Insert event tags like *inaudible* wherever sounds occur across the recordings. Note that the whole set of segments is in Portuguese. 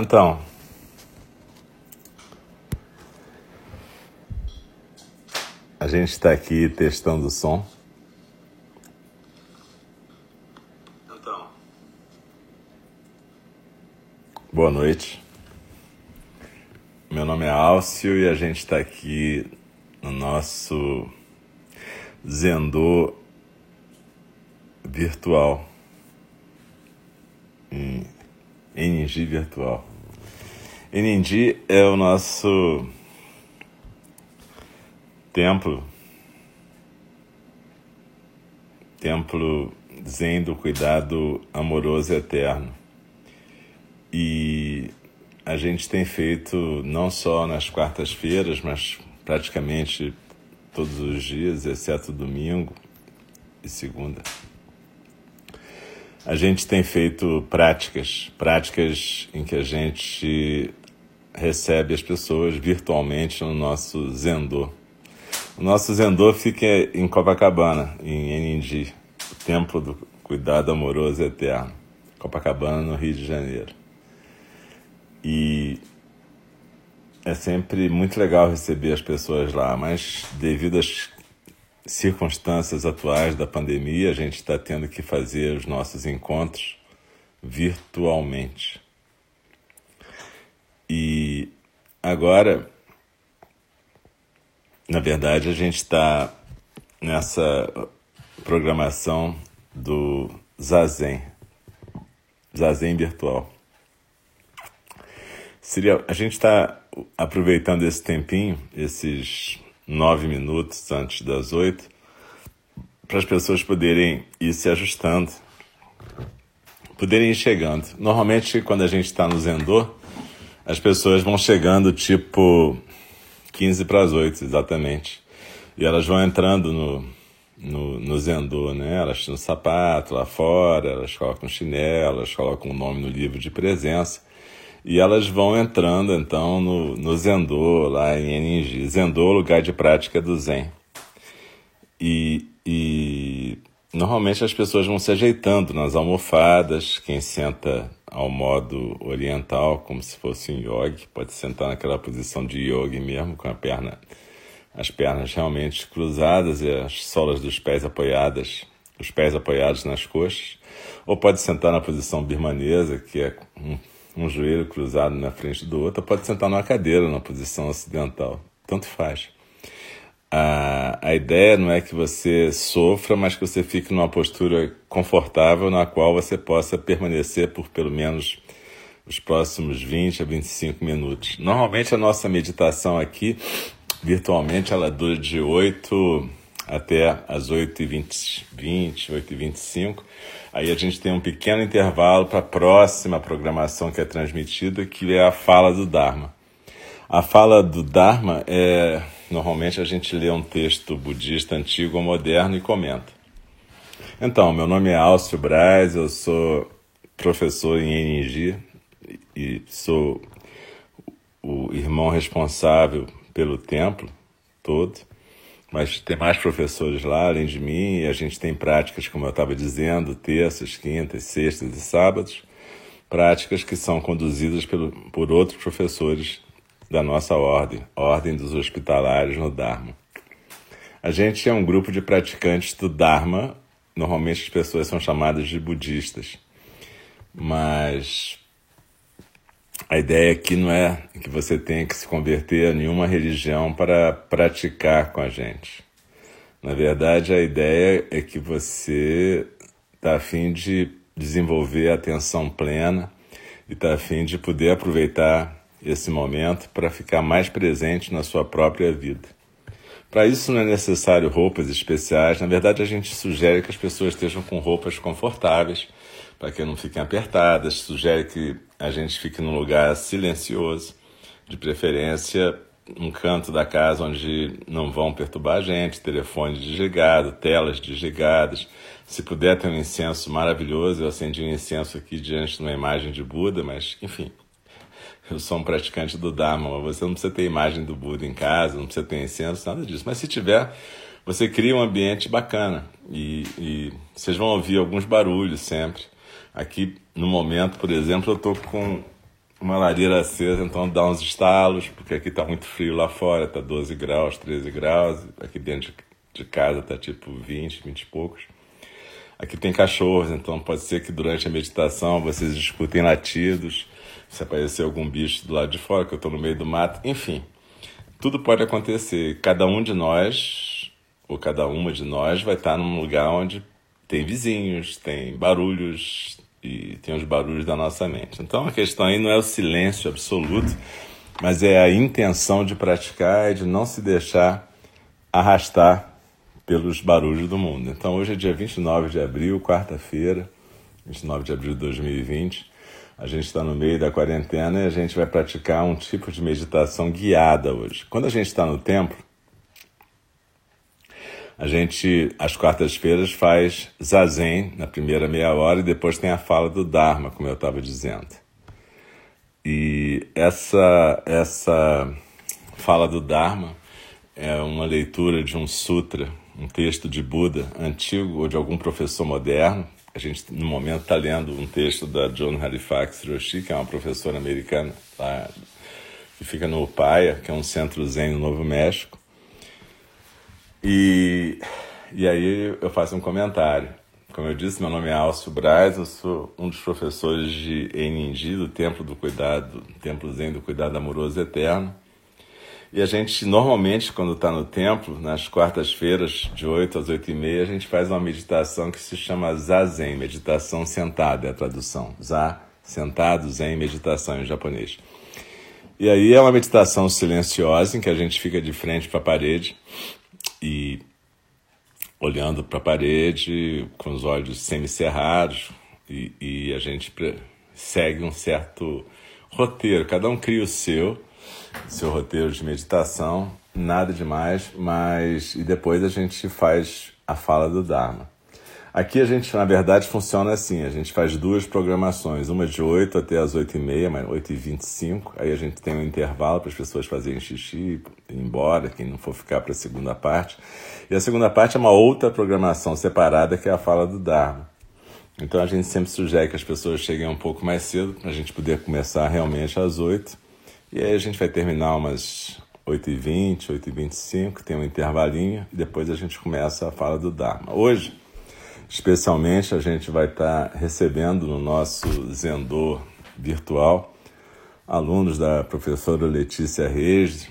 Então, a gente está aqui testando o som. Então, boa noite. Meu nome é Álcio e a gente está aqui no nosso Zendô virtual em NG virtual. NG é o nosso templo, templo zen do cuidado amoroso e eterno. E a gente tem feito não só nas quartas-feiras, mas praticamente todos os dias, exceto domingo e segunda a gente tem feito práticas, práticas em que a gente recebe as pessoas virtualmente no nosso Zendô. O nosso Zendô fica em Copacabana, em Enindi, o Templo do Cuidado Amoroso Eterno, Copacabana, no Rio de Janeiro. E é sempre muito legal receber as pessoas lá, mas devido às circunstâncias atuais da pandemia, a gente está tendo que fazer os nossos encontros virtualmente. E agora, na verdade, a gente está nessa programação do Zazen, Zazen virtual. Seria, a gente está aproveitando esse tempinho, esses nove minutos antes das oito, para as pessoas poderem ir se ajustando, poderem ir chegando. Normalmente, quando a gente está no Zendô, as pessoas vão chegando tipo 15 para as 8, exatamente. E elas vão entrando no, no, no Zendô, né? Elas tiram sapato lá fora, elas colocam chinelo, elas colocam o nome no livro de presença. E elas vão entrando então no, no Zendô, lá em Eningi. Zendô, lugar de prática do Zen. E, e normalmente as pessoas vão se ajeitando nas almofadas, quem senta ao modo oriental, como se fosse um yogi, pode sentar naquela posição de yogi mesmo, com a perna, as pernas realmente cruzadas e as solas dos pés apoiadas, os pés apoiados nas coxas, ou pode sentar na posição birmanesa, que é um um joelho cruzado na frente do outro, pode sentar numa cadeira na posição ocidental. Tanto faz. A, a ideia não é que você sofra, mas que você fique numa postura confortável na qual você possa permanecer por pelo menos os próximos 20 a 25 minutos. Normalmente a nossa meditação aqui, virtualmente, ela dura de 8 até as 8h20, 20, 8h25. Aí a gente tem um pequeno intervalo para a próxima programação que é transmitida, que é a fala do Dharma. A fala do Dharma é. Normalmente a gente lê um texto budista antigo ou moderno e comenta. Então, meu nome é Alcio Braz, eu sou professor em NG e sou o irmão responsável pelo templo todo mas tem mais professores lá além de mim e a gente tem práticas, como eu estava dizendo, terças, quintas, sextas e sábados, práticas que são conduzidas pelo, por outros professores da nossa ordem, Ordem dos Hospitalários no Dharma. A gente é um grupo de praticantes do Dharma, normalmente as pessoas são chamadas de budistas, mas a ideia aqui não é que você tenha que se converter a nenhuma religião para praticar com a gente. Na verdade, a ideia é que você está a fim de desenvolver a atenção plena e está a fim de poder aproveitar esse momento para ficar mais presente na sua própria vida. Para isso não é necessário roupas especiais, na verdade a gente sugere que as pessoas estejam com roupas confortáveis para que não fiquem apertadas, sugere que a gente fique num lugar silencioso, de preferência um canto da casa onde não vão perturbar a gente, telefone desligado, telas desligadas. Se puder ter um incenso maravilhoso, eu acendi um incenso aqui diante de uma imagem de Buda, mas enfim, *laughs* eu sou um praticante do Dharma, você não precisa ter imagem do Buda em casa, não precisa ter incenso, nada disso. Mas se tiver, você cria um ambiente bacana e, e vocês vão ouvir alguns barulhos sempre. Aqui no momento, por exemplo, eu estou com uma lareira acesa, então dá uns estalos, porque aqui tá muito frio lá fora, tá 12 graus, 13 graus, aqui dentro de casa tá tipo 20, 20 e poucos. Aqui tem cachorros, então pode ser que durante a meditação vocês escutem latidos, se aparecer algum bicho do lado de fora, que eu estou no meio do mato, enfim. Tudo pode acontecer. Cada um de nós, ou cada uma de nós, vai estar num lugar onde tem vizinhos, tem barulhos e tem os barulhos da nossa mente. Então a questão aí não é o silêncio absoluto, mas é a intenção de praticar e de não se deixar arrastar pelos barulhos do mundo. Então hoje é dia 29 de abril, quarta-feira, 29 de abril de 2020. A gente está no meio da quarentena e a gente vai praticar um tipo de meditação guiada hoje. Quando a gente está no templo, a gente, às quartas-feiras, faz zazen na primeira meia hora e depois tem a fala do Dharma, como eu estava dizendo. E essa, essa fala do Dharma é uma leitura de um sutra, um texto de Buda antigo ou de algum professor moderno, a gente, no momento, está lendo um texto da John Halifax Roshi, que é uma professora americana lá, que fica no Upaya, que é um centro zen no Novo México. E, e aí eu faço um comentário. Como eu disse, meu nome é Alcio Braz, eu sou um dos professores de Eninji, do Templo do Cuidado, Templo Zen do Cuidado Amoroso Eterno. E a gente, normalmente, quando está no templo, nas quartas-feiras, de 8 às 8 e meia, a gente faz uma meditação que se chama Zazen, meditação sentada, é a tradução. Za, sentado, Zen, meditação em japonês. E aí é uma meditação silenciosa, em que a gente fica de frente para a parede e olhando para a parede, com os olhos semicerrados, e, e a gente segue um certo roteiro, cada um cria o seu seu roteiro de meditação, nada demais, mas e depois a gente faz a fala do Dharma. Aqui a gente, na verdade, funciona assim: a gente faz duas programações, uma de 8 até as 8 e meia, mas 8 e 25 aí a gente tem um intervalo para as pessoas fazerem xixi ir embora, quem não for ficar para a segunda parte. E a segunda parte é uma outra programação separada, que é a fala do Dharma. Então a gente sempre sugere que as pessoas cheguem um pouco mais cedo, para a gente poder começar realmente às 8 e aí a gente vai terminar umas 8h20, 8h25, tem um intervalinho, e depois a gente começa a fala do Dharma. Hoje, especialmente, a gente vai estar recebendo no nosso Zendô virtual alunos da professora Letícia Reis,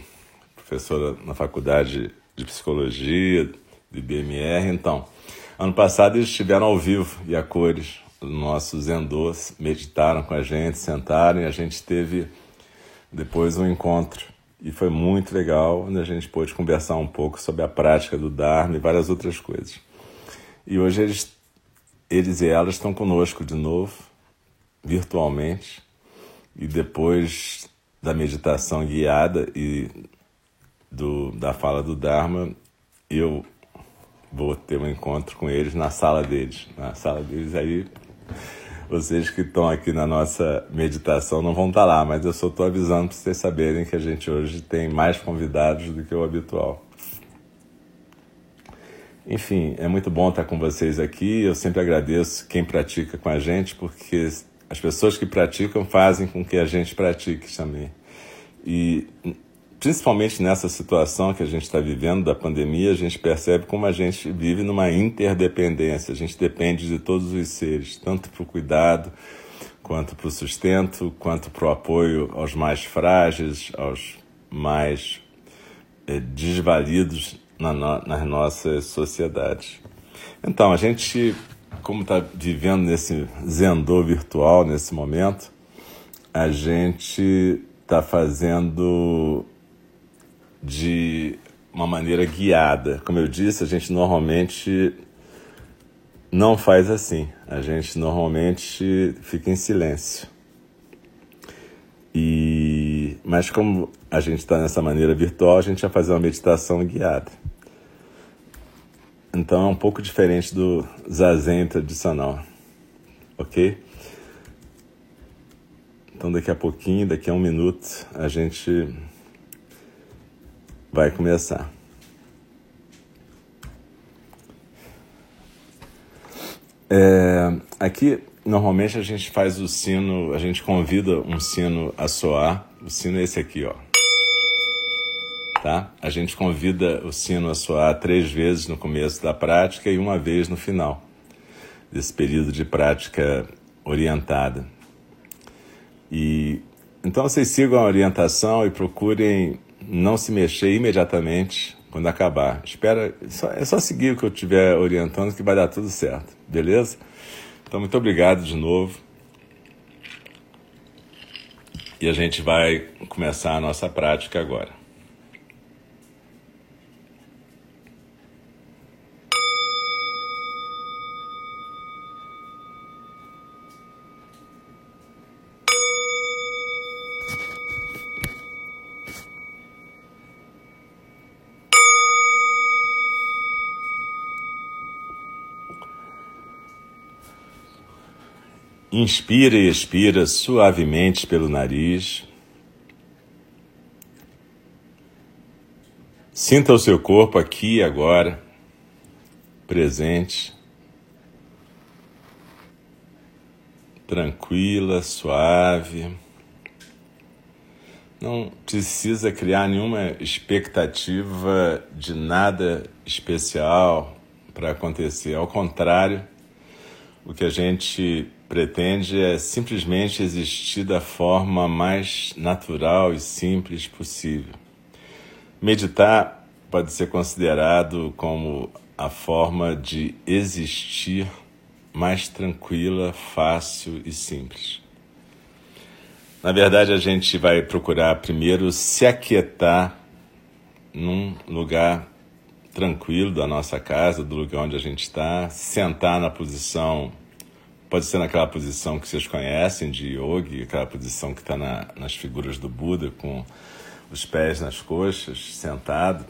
professora na Faculdade de Psicologia do IBMR. Então, ano passado eles estiveram ao vivo e a cores no nosso Zendô, meditaram com a gente, sentaram e a gente teve depois um encontro. E foi muito legal, onde a gente pôde conversar um pouco sobre a prática do Dharma e várias outras coisas. E hoje eles, eles e elas estão conosco de novo, virtualmente, e depois da meditação guiada e do, da fala do Dharma, eu vou ter um encontro com eles na sala deles. Na sala deles aí vocês que estão aqui na nossa meditação não vão estar lá, mas eu só estou avisando para vocês saberem que a gente hoje tem mais convidados do que o habitual. Enfim, é muito bom estar com vocês aqui. Eu sempre agradeço quem pratica com a gente, porque as pessoas que praticam fazem com que a gente pratique também. E principalmente nessa situação que a gente está vivendo da pandemia, a gente percebe como a gente vive numa interdependência. A gente depende de todos os seres, tanto para o cuidado, quanto para o sustento, quanto para o apoio aos mais frágeis, aos mais é, desvalidos na no, nas nossas sociedades. Então, a gente, como está vivendo nesse zendô virtual nesse momento, a gente está fazendo de uma maneira guiada. Como eu disse, a gente normalmente não faz assim. A gente normalmente fica em silêncio. E mas como a gente está nessa maneira virtual, a gente vai fazer uma meditação guiada. Então é um pouco diferente do zazen tradicional, ok? Então daqui a pouquinho, daqui a um minuto, a gente vai começar. É, aqui normalmente a gente faz o sino, a gente convida um sino a soar. O sino é esse aqui, ó. Tá? A gente convida o sino a soar três vezes no começo da prática e uma vez no final desse período de prática orientada. E então vocês sigam a orientação e procurem não se mexer imediatamente quando acabar. Espera, é só seguir o que eu estiver orientando que vai dar tudo certo, beleza? Então muito obrigado de novo. E a gente vai começar a nossa prática agora. Inspira e expira suavemente pelo nariz. Sinta o seu corpo aqui e agora, presente, tranquila, suave. Não precisa criar nenhuma expectativa de nada especial para acontecer. Ao contrário, o que a gente pretende é simplesmente existir da forma mais natural e simples possível. Meditar pode ser considerado como a forma de existir mais tranquila, fácil e simples. Na verdade, a gente vai procurar primeiro se aquietar num lugar tranquilo da nossa casa, do lugar onde a gente está, sentar na posição Pode ser naquela posição que vocês conhecem de yogi, aquela posição que está na, nas figuras do Buda, com os pés nas coxas, sentado,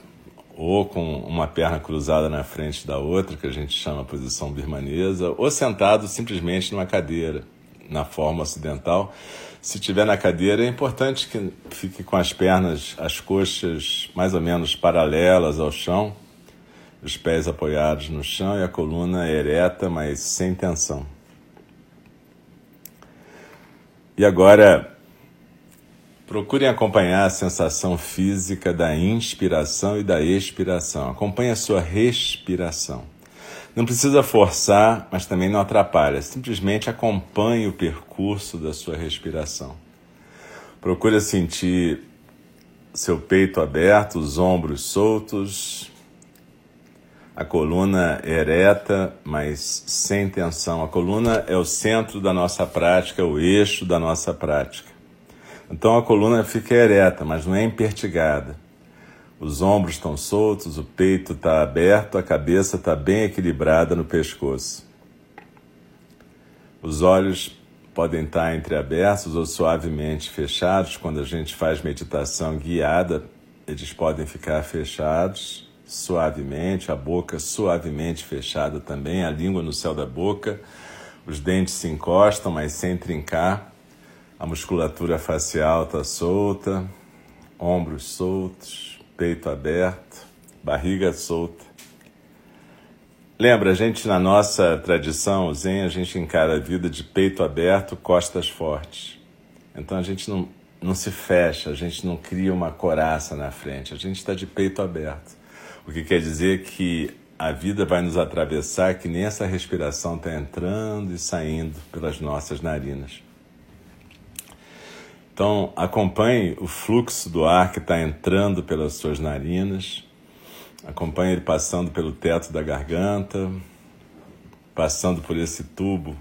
ou com uma perna cruzada na frente da outra, que a gente chama posição birmanesa, ou sentado simplesmente numa cadeira, na forma ocidental. Se tiver na cadeira, é importante que fique com as pernas, as coxas mais ou menos paralelas ao chão, os pés apoiados no chão e a coluna ereta, mas sem tensão. E agora, procurem acompanhar a sensação física da inspiração e da expiração. Acompanhe a sua respiração. Não precisa forçar, mas também não atrapalha. Simplesmente acompanhe o percurso da sua respiração. Procure sentir seu peito aberto, os ombros soltos, a coluna ereta, mas sem tensão. A coluna é o centro da nossa prática, é o eixo da nossa prática. Então a coluna fica ereta, mas não é empertigada. Os ombros estão soltos, o peito está aberto, a cabeça está bem equilibrada no pescoço. Os olhos podem estar entreabertos ou suavemente fechados. Quando a gente faz meditação guiada, eles podem ficar fechados suavemente, a boca suavemente fechada também, a língua no céu da boca, os dentes se encostam, mas sem trincar, a musculatura facial está solta, ombros soltos, peito aberto, barriga solta. Lembra, a gente na nossa tradição zen, a gente encara a vida de peito aberto, costas fortes. Então a gente não, não se fecha, a gente não cria uma coraça na frente, a gente está de peito aberto. O que quer dizer que a vida vai nos atravessar que nem essa respiração está entrando e saindo pelas nossas narinas. Então, acompanhe o fluxo do ar que está entrando pelas suas narinas, acompanhe ele passando pelo teto da garganta, passando por esse tubo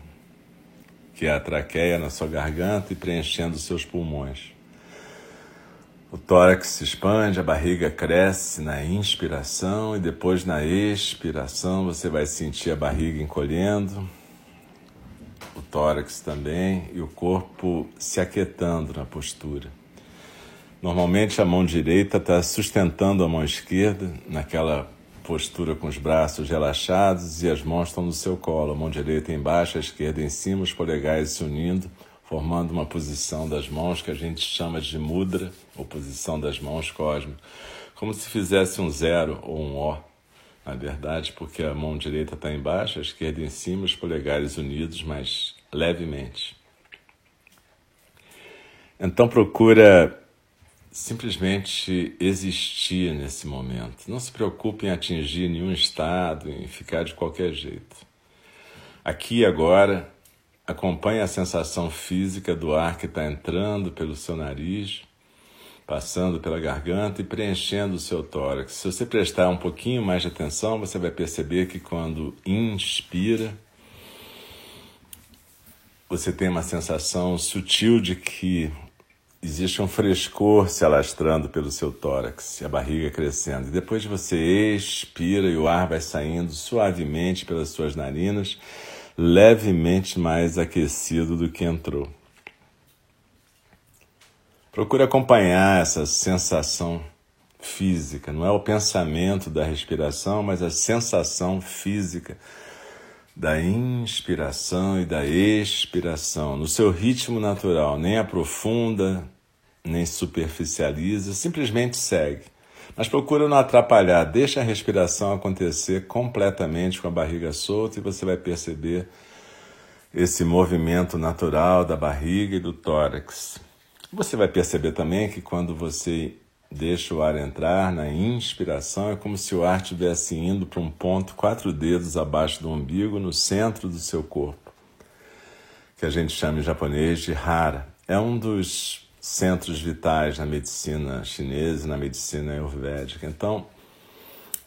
que é a traqueia na sua garganta e preenchendo os seus pulmões. O tórax se expande, a barriga cresce na inspiração e depois na expiração você vai sentir a barriga encolhendo, o tórax também e o corpo se aquietando na postura. Normalmente a mão direita está sustentando a mão esquerda naquela postura com os braços relaxados e as mãos estão no seu colo, a mão direita embaixo, a esquerda em cima, os polegares se unindo formando uma posição das mãos que a gente chama de mudra, ou posição das mãos cósmicas, como se fizesse um zero ou um O, na verdade, porque a mão direita está embaixo, a esquerda em cima, os polegares unidos, mas levemente. Então procura simplesmente existir nesse momento. Não se preocupe em atingir nenhum estado, em ficar de qualquer jeito. Aqui agora, acompanhe a sensação física do ar que está entrando pelo seu nariz, passando pela garganta e preenchendo o seu tórax. Se você prestar um pouquinho mais de atenção, você vai perceber que quando inspira, você tem uma sensação sutil de que existe um frescor se alastrando pelo seu tórax, a barriga crescendo. E depois você expira e o ar vai saindo suavemente pelas suas narinas, levemente mais aquecido do que entrou. Procure acompanhar essa sensação física, não é o pensamento da respiração, mas a sensação física da inspiração e da expiração, no seu ritmo natural, nem aprofunda, nem superficializa, simplesmente segue. Mas procura não atrapalhar, deixa a respiração acontecer completamente com a barriga solta e você vai perceber esse movimento natural da barriga e do tórax. Você vai perceber também que quando você Deixa o ar entrar na inspiração, é como se o ar estivesse indo para um ponto quatro dedos abaixo do umbigo, no centro do seu corpo, que a gente chama em japonês de hara. É um dos centros vitais na medicina chinesa e na medicina ayurvédica. Então,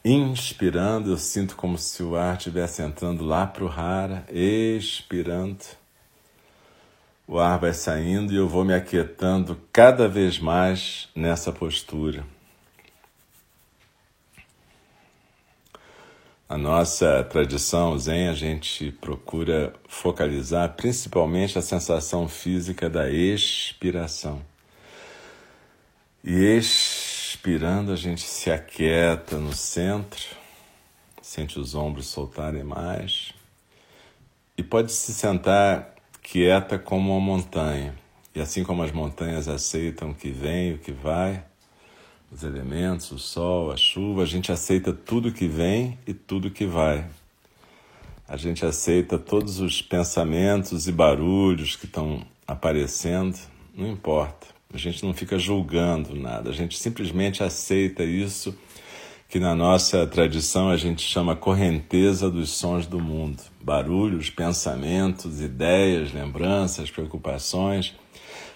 inspirando, eu sinto como se o ar estivesse entrando lá para o hara, expirando o ar vai saindo e eu vou me aquietando cada vez mais nessa postura. A nossa tradição Zen, a gente procura focalizar principalmente a sensação física da expiração. E expirando, a gente se aquieta no centro, sente os ombros soltarem mais. E pode se sentar quieta como uma montanha. E assim como as montanhas aceitam o que vem, o que vai, os elementos, o sol, a chuva, a gente aceita tudo que vem e tudo que vai. A gente aceita todos os pensamentos e barulhos que estão aparecendo, não importa. A gente não fica julgando nada, a gente simplesmente aceita isso que na nossa tradição a gente chama correnteza dos sons do mundo. Barulhos, pensamentos, ideias, lembranças, preocupações.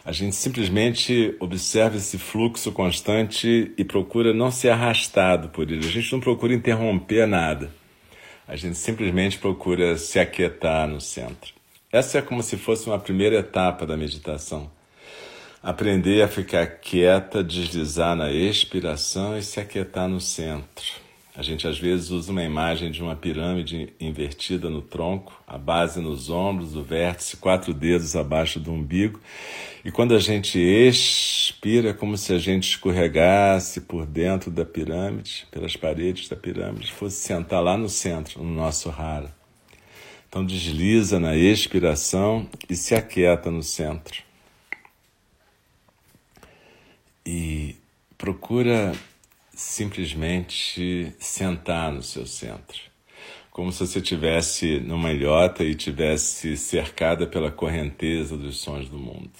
A gente simplesmente observa esse fluxo constante e procura não ser arrastado por ele. A gente não procura interromper nada. A gente simplesmente procura se aquietar no centro. Essa é como se fosse uma primeira etapa da meditação Aprender a ficar quieta, deslizar na expiração e se aquietar no centro. A gente às vezes usa uma imagem de uma pirâmide invertida no tronco, a base nos ombros, o vértice, quatro dedos abaixo do umbigo. E quando a gente expira, é como se a gente escorregasse por dentro da pirâmide, pelas paredes da pirâmide, fosse sentar lá no centro, no nosso rara. Então desliza na expiração e se aquieta no centro. e procura simplesmente sentar no seu centro, como se você estivesse numa ilhota e tivesse cercada pela correnteza dos sons do mundo.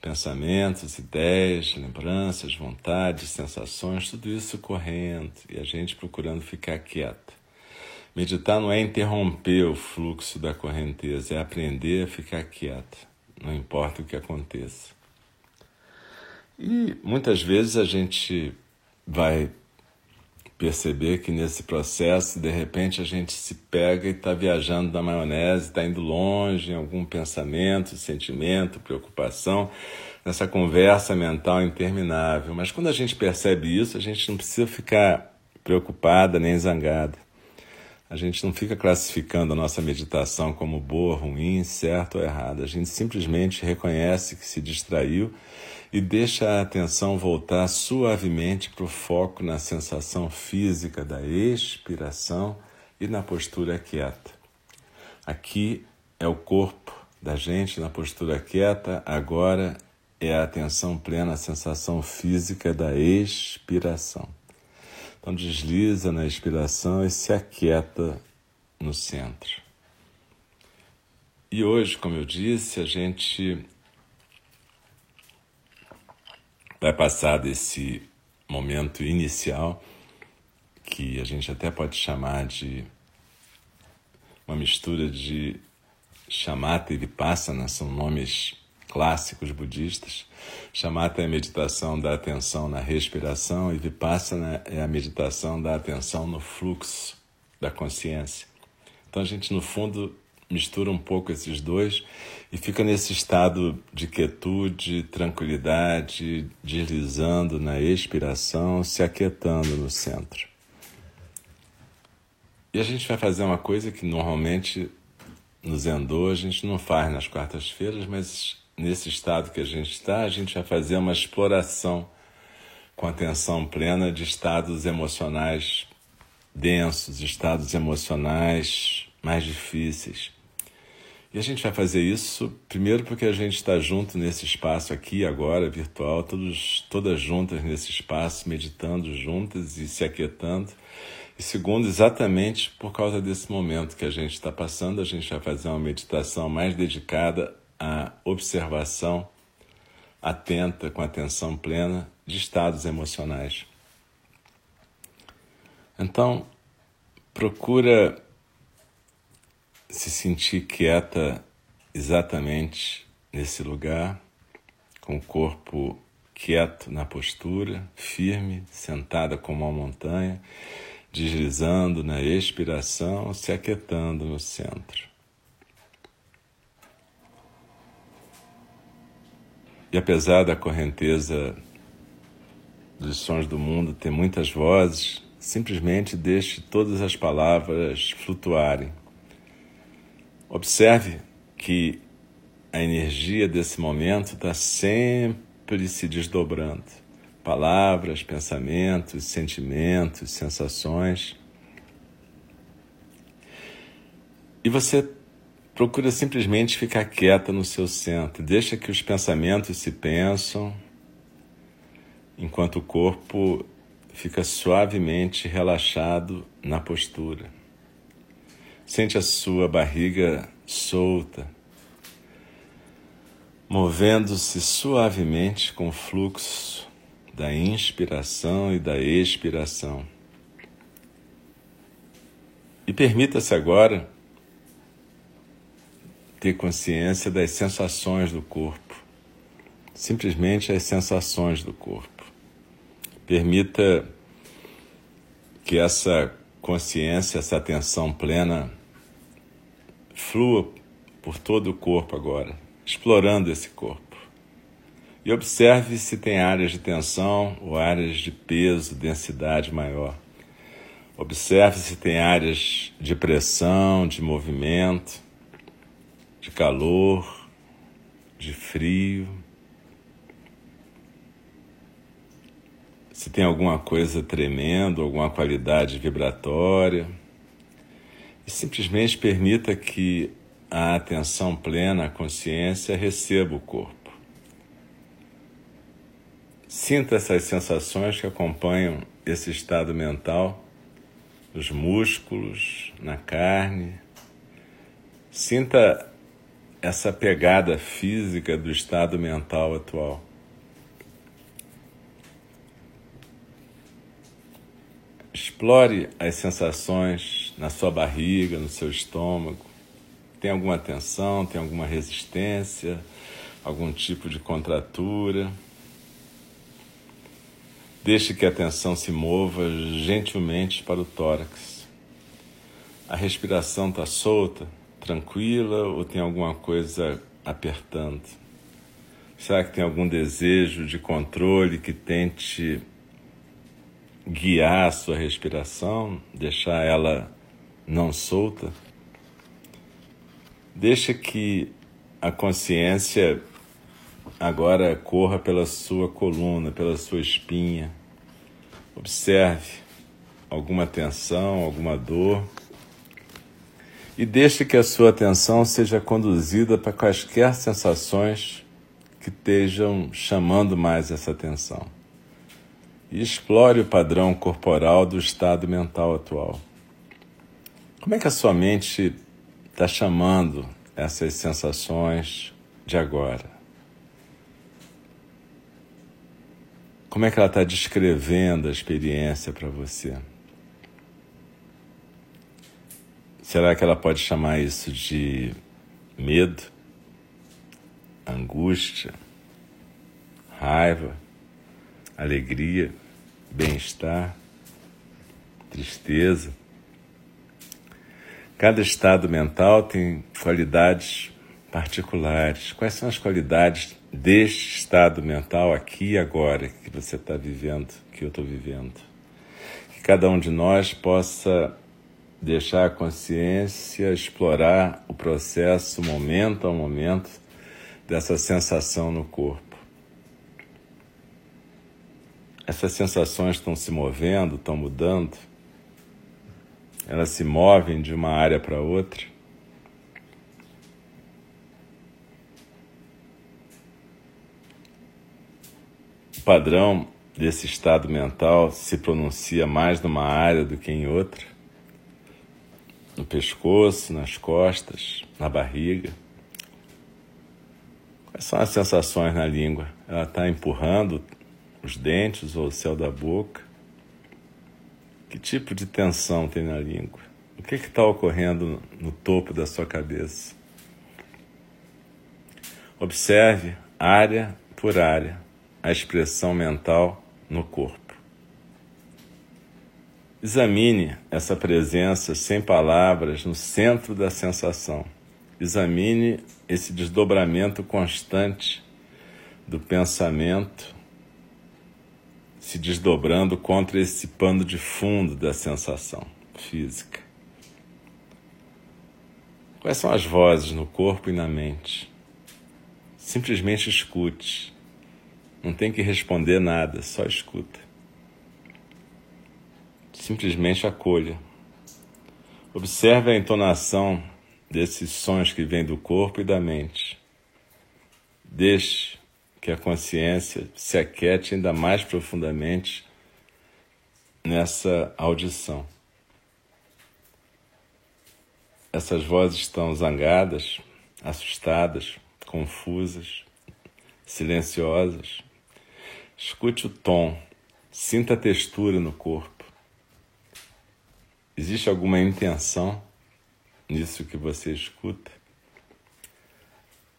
Pensamentos, ideias, lembranças, vontades, sensações, tudo isso correndo e a gente procurando ficar quieta. Meditar não é interromper o fluxo da correnteza, é aprender a ficar quieta, não importa o que aconteça. E muitas vezes a gente vai perceber que nesse processo, de repente, a gente se pega e está viajando na maionese, está indo longe em algum pensamento, sentimento, preocupação, nessa conversa mental interminável. Mas quando a gente percebe isso, a gente não precisa ficar preocupada nem zangada. A gente não fica classificando a nossa meditação como boa, ruim, certo ou errada. A gente simplesmente reconhece que se distraiu e deixa a atenção voltar suavemente para o foco na sensação física da expiração e na postura quieta. Aqui é o corpo da gente na postura quieta, agora é a atenção plena à sensação física da expiração. Então desliza na expiração e se aquieta no centro. E hoje, como eu disse, a gente vai passar desse momento inicial, que a gente até pode chamar de uma mistura de chamata e vipassana, são nomes clássicos budistas. Chamata é a meditação da atenção na respiração e vipassana é a meditação da atenção no fluxo da consciência. Então a gente, no fundo, mistura um pouco esses dois e fica nesse estado de quietude, tranquilidade, deslizando na expiração, se aquietando no centro. E a gente vai fazer uma coisa que normalmente no Zendô a gente não faz nas quartas-feiras, mas nesse estado que a gente está, a gente vai fazer uma exploração com atenção plena de estados emocionais densos, estados emocionais mais difíceis. E a gente vai fazer isso primeiro porque a gente está junto nesse espaço aqui, agora, virtual, todos, todas juntas nesse espaço, meditando juntas e se aquietando. E segundo, exatamente por causa desse momento que a gente está passando, a gente vai fazer uma meditação mais dedicada à observação atenta, com atenção plena, de estados emocionais. Então, procura se sentir quieta exatamente nesse lugar, com o corpo quieto na postura, firme, sentada como uma montanha, deslizando na expiração, se aquietando no centro. E apesar da correnteza dos sons do mundo ter muitas vozes, simplesmente deixe todas as palavras flutuarem Observe que a energia desse momento está sempre se desdobrando. Palavras, pensamentos, sentimentos, sensações. E você procura simplesmente ficar quieta no seu centro. Deixa que os pensamentos se pensam, enquanto o corpo fica suavemente relaxado na postura. Sente a sua barriga solta, movendo-se suavemente com o fluxo da inspiração e da expiração. E permita-se agora ter consciência das sensações do corpo, simplesmente as sensações do corpo. Permita que essa consciência, essa atenção plena flua por todo o corpo agora, explorando esse corpo. E observe se tem áreas de tensão ou áreas de peso, densidade maior. Observe se tem áreas de pressão, de movimento, de calor, de frio. se tem alguma coisa tremendo, alguma qualidade vibratória. E simplesmente permita que a atenção plena, a consciência, receba o corpo. Sinta essas sensações que acompanham esse estado mental nos músculos, na carne. Sinta essa pegada física do estado mental atual. Explore as sensações na sua barriga, no seu estômago. Tem alguma tensão, tem alguma resistência, algum tipo de contratura. Deixe que a atenção se mova gentilmente para o tórax. A respiração está solta, tranquila ou tem alguma coisa apertando? Será que tem algum desejo de controle que tente guiar a sua respiração, deixar ela não solta. Deixa que a consciência agora corra pela sua coluna, pela sua espinha. Observe alguma tensão, alguma dor. E deixe que a sua atenção seja conduzida para quaisquer sensações que estejam chamando mais essa atenção e explore o padrão corporal do estado mental atual. Como é que a sua mente está chamando essas sensações de agora? Como é que ela está descrevendo a experiência para você? Será que ela pode chamar isso de medo, angústia, raiva, alegria, bem-estar, tristeza? Cada estado mental tem qualidades particulares. Quais são as qualidades deste estado mental aqui e agora que você está vivendo, que eu estou vivendo? Que cada um de nós possa deixar a consciência explorar o processo momento a momento dessa sensação no corpo. Essas sensações estão se movendo, estão mudando, elas se movem de uma área para outra. O padrão desse estado mental se pronuncia mais numa área do que em outra no pescoço, nas costas, na barriga. Quais são as sensações na língua? Ela está empurrando os dentes ou o céu da boca? Que tipo de tensão tem na língua? O que está ocorrendo no topo da sua cabeça? Observe área por área a expressão mental no corpo. Examine essa presença sem palavras no centro da sensação. Examine esse desdobramento constante do pensamento se desdobrando contra esse pano de fundo da sensação física. Quais são as vozes no corpo e na mente? Simplesmente escute. Não tem que responder nada, só escuta simplesmente acolha. Observe a entonação desses sons que vêm do corpo e da mente. Deixe que a consciência se aquete ainda mais profundamente nessa audição. Essas vozes estão zangadas, assustadas, confusas, silenciosas. Escute o tom, sinta a textura no corpo. Existe alguma intenção nisso que você escuta?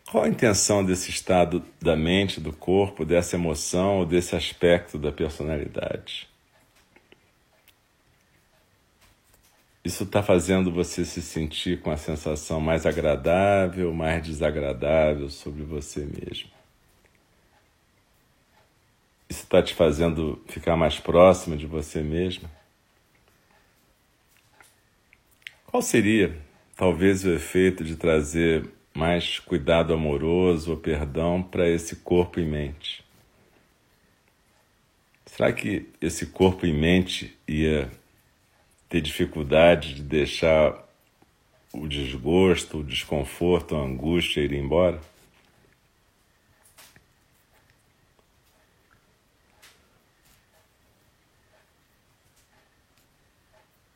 Qual a intenção desse estado da mente, do corpo, dessa emoção ou desse aspecto da personalidade? Isso está fazendo você se sentir com a sensação mais agradável, mais desagradável sobre você mesmo. Isso está te fazendo ficar mais próximo de você mesmo? Qual seria, talvez, o efeito de trazer mais cuidado amoroso ou perdão para esse corpo e mente? Será que esse corpo e mente ia ter dificuldade de deixar o desgosto, o desconforto, a angústia ir embora?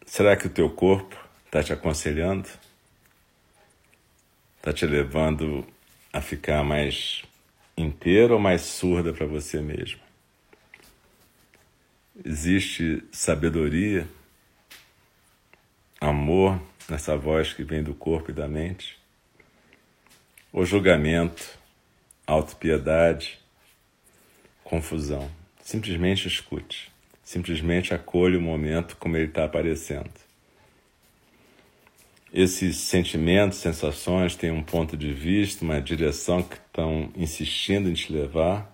Será que o teu corpo está te aconselhando, está te levando a ficar mais inteira ou mais surda para você mesmo. Existe sabedoria, amor nessa voz que vem do corpo e da mente? Ou julgamento, autopiedade, confusão? Simplesmente escute, simplesmente acolha o momento como ele está aparecendo. Esses sentimentos, sensações têm um ponto de vista, uma direção que estão insistindo em te levar.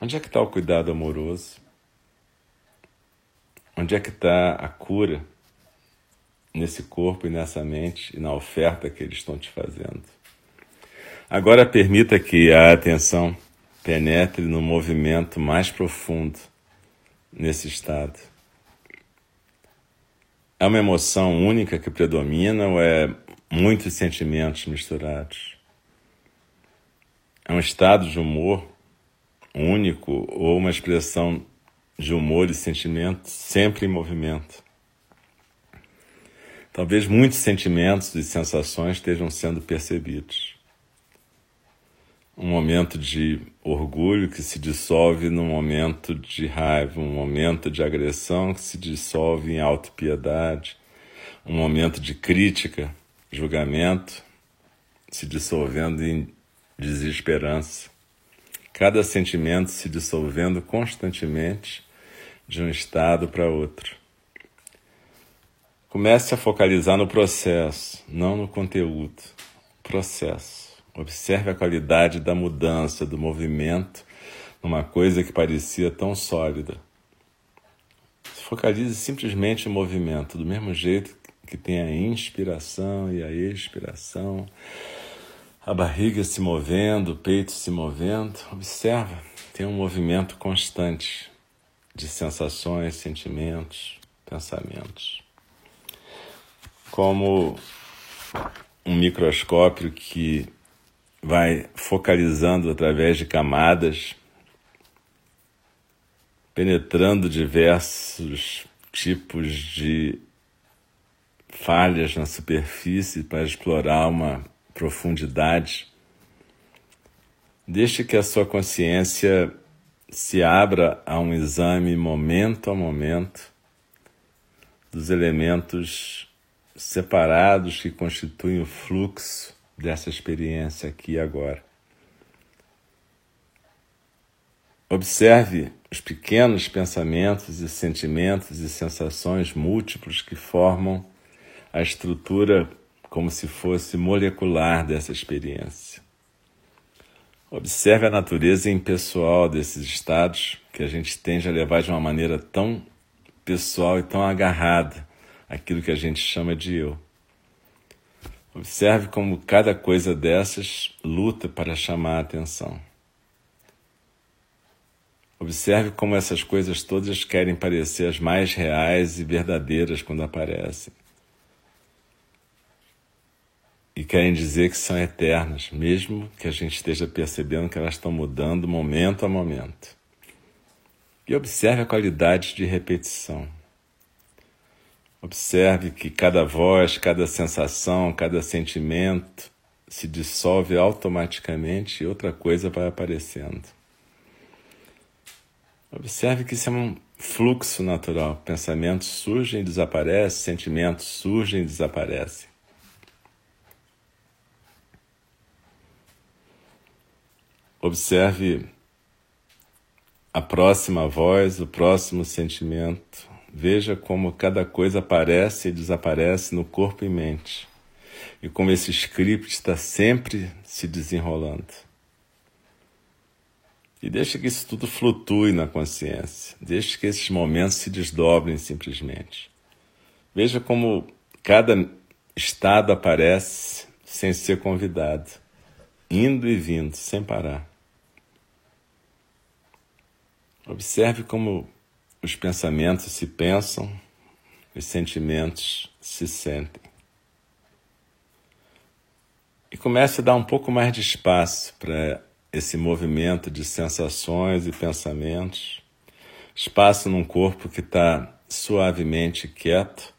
Onde é que está o cuidado amoroso? Onde é que está a cura nesse corpo e nessa mente e na oferta que eles estão te fazendo? Agora permita que a atenção penetre no movimento mais profundo nesse estado. É uma emoção única que predomina ou é muitos sentimentos misturados? É um estado de humor único ou uma expressão de humor e sentimento sempre em movimento? Talvez muitos sentimentos e sensações estejam sendo percebidos. Um momento de orgulho que se dissolve num momento de raiva, um momento de agressão que se dissolve em autopiedade, um momento de crítica, julgamento, se dissolvendo em desesperança. Cada sentimento se dissolvendo constantemente de um estado para outro. Comece a focalizar no processo, não no conteúdo. Processo. Observe a qualidade da mudança, do movimento, numa coisa que parecia tão sólida. Focalize simplesmente no movimento, do mesmo jeito que tem a inspiração e a expiração, a barriga se movendo, o peito se movendo. Observa, tem um movimento constante de sensações, sentimentos, pensamentos. Como um microscópio que vai focalizando através de camadas, penetrando diversos tipos de falhas na superfície para explorar uma profundidade. Deixe que a sua consciência se abra a um exame momento a momento dos elementos separados que constituem o fluxo dessa experiência aqui e agora. Observe os pequenos pensamentos e sentimentos e sensações múltiplos que formam a estrutura como se fosse molecular dessa experiência. Observe a natureza impessoal desses estados que a gente tende a levar de uma maneira tão pessoal e tão agarrada aquilo que a gente chama de eu. Observe como cada coisa dessas luta para chamar a atenção. Observe como essas coisas todas querem parecer as mais reais e verdadeiras quando aparecem e querem dizer que são eternas, mesmo que a gente esteja percebendo que elas estão mudando momento a momento. E observe a qualidade de repetição. Observe que cada voz, cada sensação, cada sentimento se dissolve automaticamente e outra coisa vai aparecendo. Observe que isso é um fluxo natural. Pensamentos surgem e desaparecem, sentimentos surgem e desaparecem. Observe a próxima voz, o próximo sentimento. Veja como cada coisa aparece e desaparece no corpo e mente. E como esse script está sempre se desenrolando. E deixe que isso tudo flutue na consciência. Deixe que esses momentos se desdobrem simplesmente. Veja como cada estado aparece sem ser convidado, indo e vindo, sem parar. Observe como os pensamentos se pensam, os sentimentos se sentem. E comece a dar um pouco mais de espaço para esse movimento de sensações e pensamentos, espaço num corpo que está suavemente quieto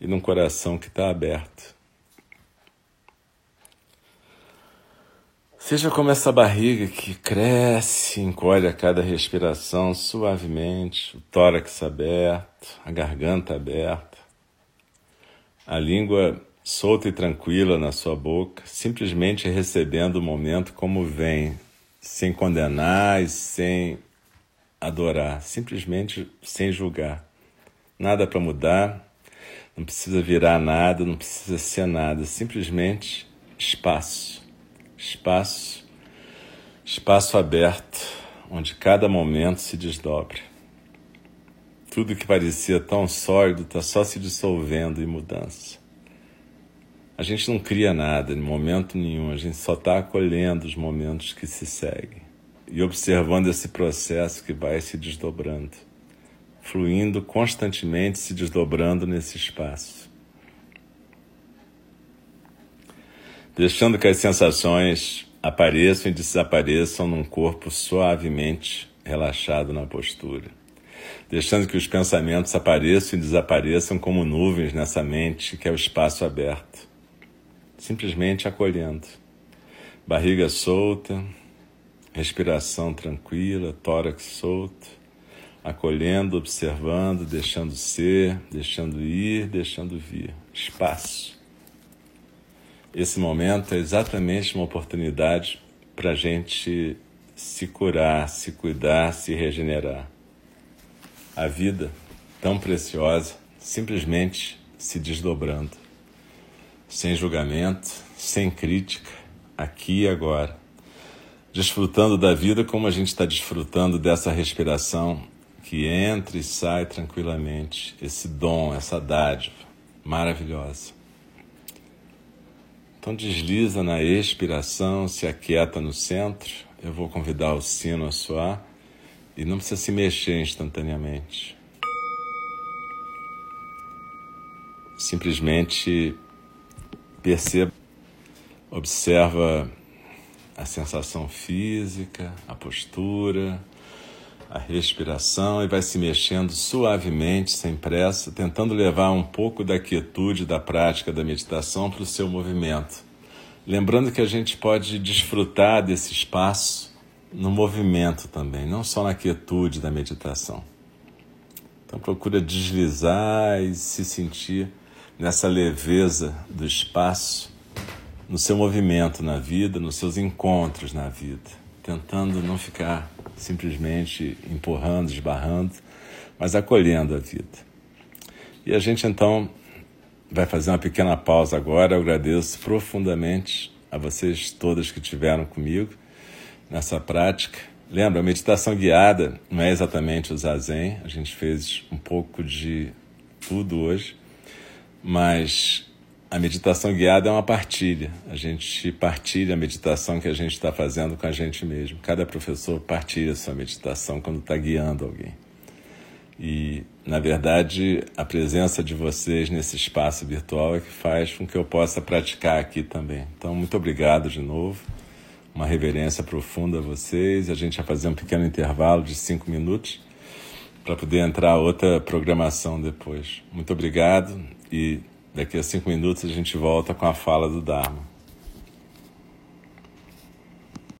e num coração que está aberto. Seja como essa barriga que cresce, encolhe a cada respiração suavemente, o tórax aberto, a garganta aberta, a língua solta e tranquila na sua boca, simplesmente recebendo o momento como vem, sem condenar e sem adorar, simplesmente sem julgar. Nada para mudar, não precisa virar nada, não precisa ser nada, simplesmente espaço espaço, espaço aberto, onde cada momento se desdobre. Tudo que parecia tão sólido está só se dissolvendo em mudança. A gente não cria nada em momento nenhum, a gente só está acolhendo os momentos que se seguem e observando esse processo que vai se desdobrando, fluindo constantemente, se desdobrando nesse espaço. Deixando que as sensações apareçam e desapareçam num corpo suavemente relaxado na postura. deixando que os pensamentos apareçam e desapareçam como nuvens nessa mente que é o espaço aberto. Simplesmente acolhendo. Barriga solta, respiração tranquila, tórax solto, acolhendo, observando, deixando ser, deixando ir, deixando vir. Espaço. Esse momento é exatamente uma oportunidade para a gente se curar, se cuidar, se regenerar. A vida, tão preciosa, simplesmente se desdobrando, sem julgamento, sem crítica, aqui e agora, desfrutando da vida como a gente está desfrutando dessa respiração que entra e sai tranquilamente, esse dom, essa dádiva maravilhosa. Então desliza na expiração, se aquieta no centro. Eu vou convidar o sino a soar e não precisa se mexer instantaneamente. Simplesmente perceba, observa a sensação física, a postura, a respiração e vai se mexendo suavemente, sem pressa, tentando levar um pouco da quietude da prática da meditação para o seu movimento. Lembrando que a gente pode desfrutar desse espaço no movimento também, não só na quietude da meditação. Então procura deslizar e se sentir nessa leveza do espaço, no seu movimento na vida, nos seus encontros na vida, tentando não ficar simplesmente empurrando, esbarrando, mas acolhendo a vida. E a gente então vai fazer uma pequena pausa agora. Eu agradeço profundamente a vocês todas que estiveram comigo nessa prática. Lembra, a meditação guiada não é exatamente o zazen, a gente fez um pouco de tudo hoje, mas a meditação guiada é uma partilha. A gente partilha a meditação que a gente está fazendo com a gente mesmo. Cada professor partilha a sua meditação quando está guiando alguém. E, na verdade, a presença de vocês nesse espaço virtual é que faz com que eu possa praticar aqui também. Então, muito obrigado de novo. Uma reverência profunda a vocês. A gente vai fazer um pequeno intervalo de cinco minutos para poder entrar outra programação depois. Muito obrigado e Daqui a cinco minutos a gente volta com a fala do Dharma.